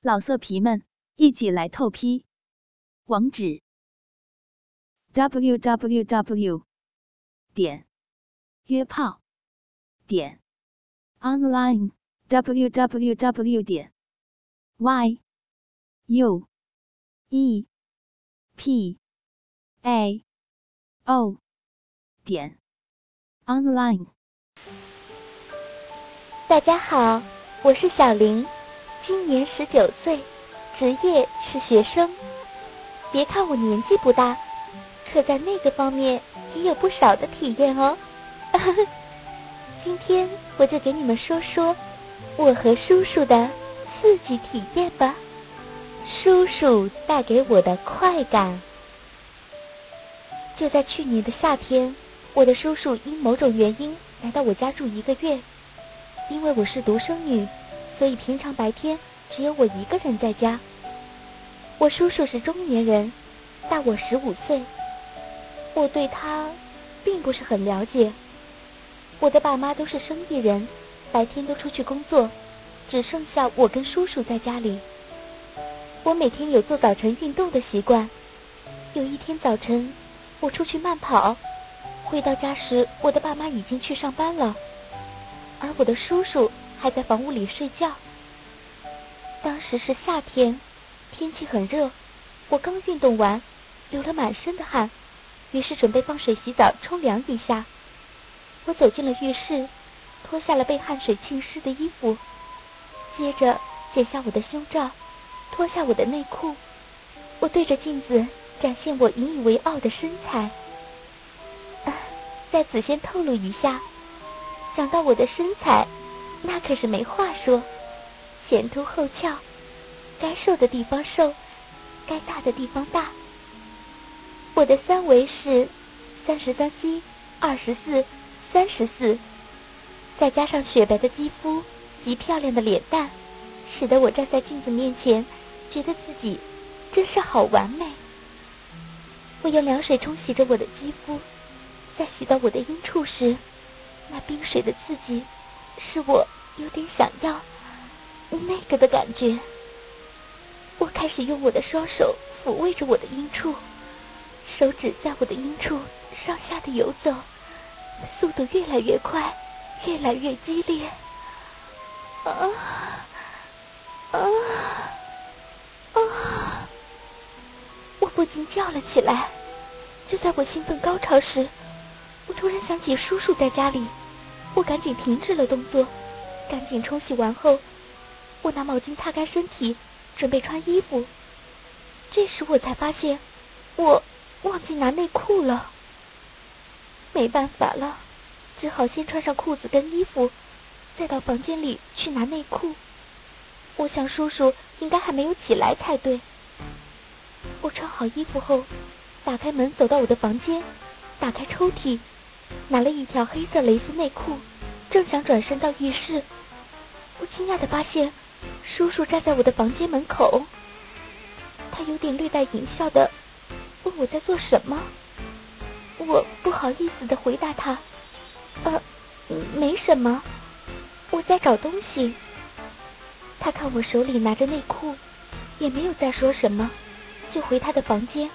老色皮们，一起来透批！网址。：w w w 点。约炮。点。online w w w 点。y u e p a o 点。online。大家好，我是小林。今年十九岁，职业是学生。别看我年纪不大，可在那个方面也有不少的体验哦。今天我就给你们说说我和叔叔的刺激体验吧。叔叔带给我的快感。就在去年的夏天，我的叔叔因某种原因来到我家住一个月，因为我是独生女。所以平常白天只有我一个人在家。我叔叔是中年人，大我十五岁。我对他并不是很了解。我的爸妈都是生意人，白天都出去工作，只剩下我跟叔叔在家里。我每天有做早晨运动的习惯。有一天早晨，我出去慢跑，回到家时，我的爸妈已经去上班了，而我的叔叔。还在房屋里睡觉。当时是夏天，天气很热，我刚运动完，流了满身的汗，于是准备放水洗澡冲凉一下。我走进了浴室，脱下了被汗水浸湿的衣服，接着解下我的胸罩，脱下我的内裤。我对着镜子展现我引以为傲的身材。在此先透露一下，想到我的身材。那可是没话说，前凸后翘，该瘦的地方瘦，该大的地方大。我的三围是三十三 C、二十四、三十四，再加上雪白的肌肤及漂亮的脸蛋，使得我站在镜子面前，觉得自己真是好完美。我用凉水冲洗着我的肌肤，在洗到我的阴处时，那冰水的刺激。是我有点想要那个的感觉。我开始用我的双手抚慰着我的阴处，手指在我的阴处上下的游走，速度越来越快，越来越激烈。啊啊啊！我不禁叫了起来。就在我兴奋高潮时，我突然想起叔叔在家里。我赶紧停止了动作，赶紧冲洗完后，我拿毛巾擦干身体，准备穿衣服。这时我才发现，我忘记拿内裤了。没办法了，只好先穿上裤子跟衣服，再到房间里去拿内裤。我想叔叔应该还没有起来才对。我穿好衣服后，打开门走到我的房间，打开抽屉。拿了一条黑色蕾丝内裤，正想转身到浴室，我惊讶的发现叔叔站在我的房间门口。他有点略带淫笑的问我在做什么。我不好意思的回答他：“呃，没什么，我在找东西。”他看我手里拿着内裤，也没有再说什么，就回他的房间。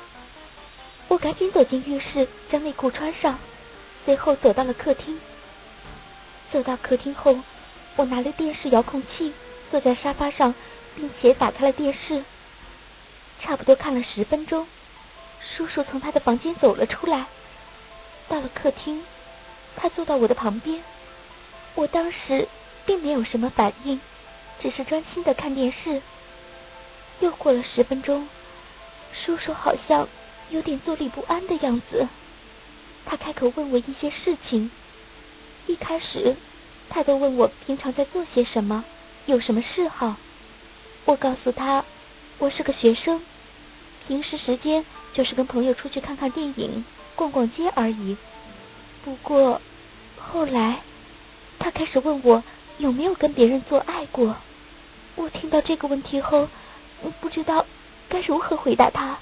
我赶紧走进浴室，将内裤穿上。随后走到了客厅。走到客厅后，我拿了电视遥控器，坐在沙发上，并且打开了电视。差不多看了十分钟，叔叔从他的房间走了出来，到了客厅，他坐到我的旁边。我当时并没有什么反应，只是专心的看电视。又过了十分钟，叔叔好像有点坐立不安的样子。他开口问我一些事情，一开始他都问我平常在做些什么，有什么嗜好。我告诉他，我是个学生，平时时间就是跟朋友出去看看电影、逛逛街而已。不过后来他开始问我有没有跟别人做爱过。我听到这个问题后，不知道该如何回答他。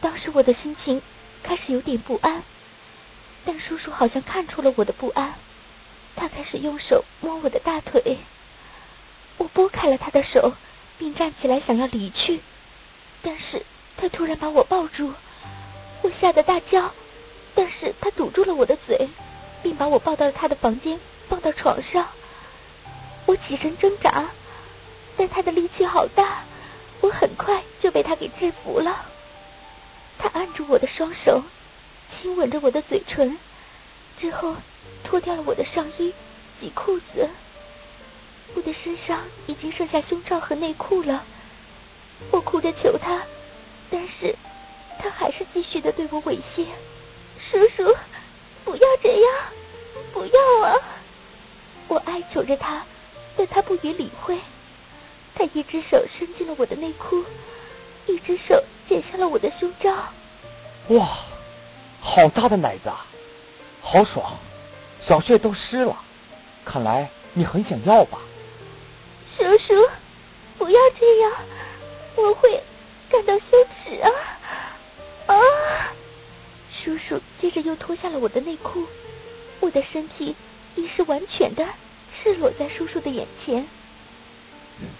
当时我的心情开始有点不安。但叔叔好像看出了我的不安，他开始用手摸我的大腿。我拨开了他的手，并站起来想要离去，但是他突然把我抱住，我吓得大叫，但是他堵住了我的嘴，并把我抱到了他的房间，放到床上。我起身挣扎，但他的力气好大，我很快就被他给制服了。他按住我的双手，吻着我的嘴唇，之后脱掉了我的上衣，系裤子。我的身上已经剩下胸罩和内裤了，我哭着求他，但是他还是继续的对我猥亵。叔叔，不要这样，不要啊！我哀求着他。但他不予理会，他一只手伸进了我的内裤，一只手解下了我的胸罩。哇，好大的奶子啊，好爽，小穴都湿了，看来你很想要吧？叔叔，不要这样，我会感到羞耻啊！啊！叔叔接着又脱下了我的内裤，我的身体已是完全的。赤裸在叔叔的眼前。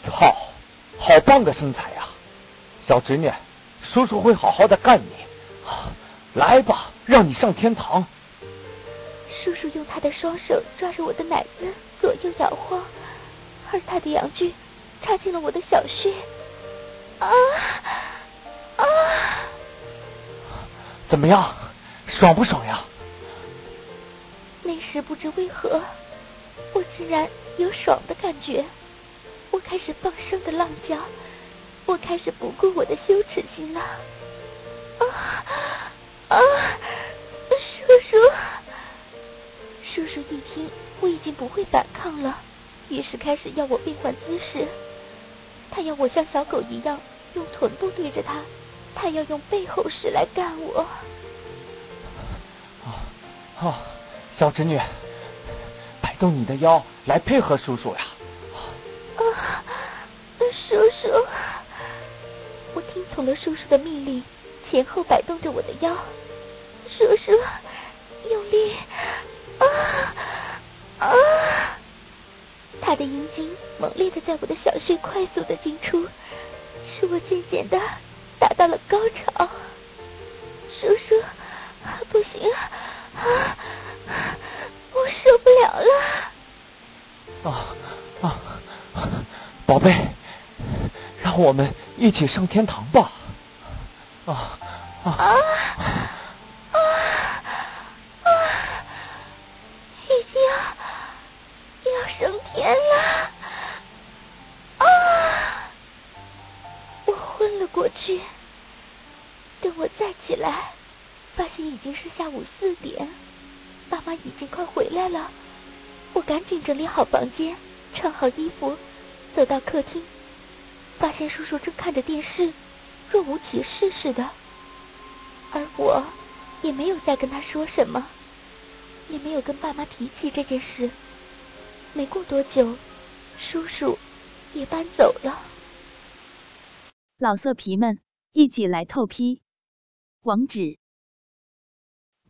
操，好棒的身材呀！小侄女，叔叔会好好的干你。来吧，让你上天堂。叔叔用他的双手抓着我的奶子，左右摇晃，而他的阳具插进了我的小穴。啊啊！怎么样，爽不爽呀？那时不知为何。我竟然有爽的感觉，我开始放声的浪叫，我开始不顾我的羞耻心了。啊啊！叔叔，叔叔一听我已经不会反抗了，于是开始要我变换姿势。他要我像小狗一样用臀部对着他，他要用背后式来干我。啊啊！小侄女。摆动你的腰来配合叔叔呀！啊，叔叔！我听从了叔叔的命令，前后摆动着我的腰。叔叔，用力！啊啊！他的阴茎猛烈的在我的小穴快速的进出，使我渐渐的达到了高潮。叔叔，不行啊！我受不了了！啊啊，宝贝，让我们一起上天堂吧！啊啊啊啊！已经是下午四点。爸妈已经快回来了，我赶紧整理好房间，穿好衣服，走到客厅，发现叔叔正看着电视，若无其事似的，而我也没有再跟他说什么，也没有跟爸妈提起这件事。没过多久，叔叔也搬走了。老色皮们，一起来透批，网址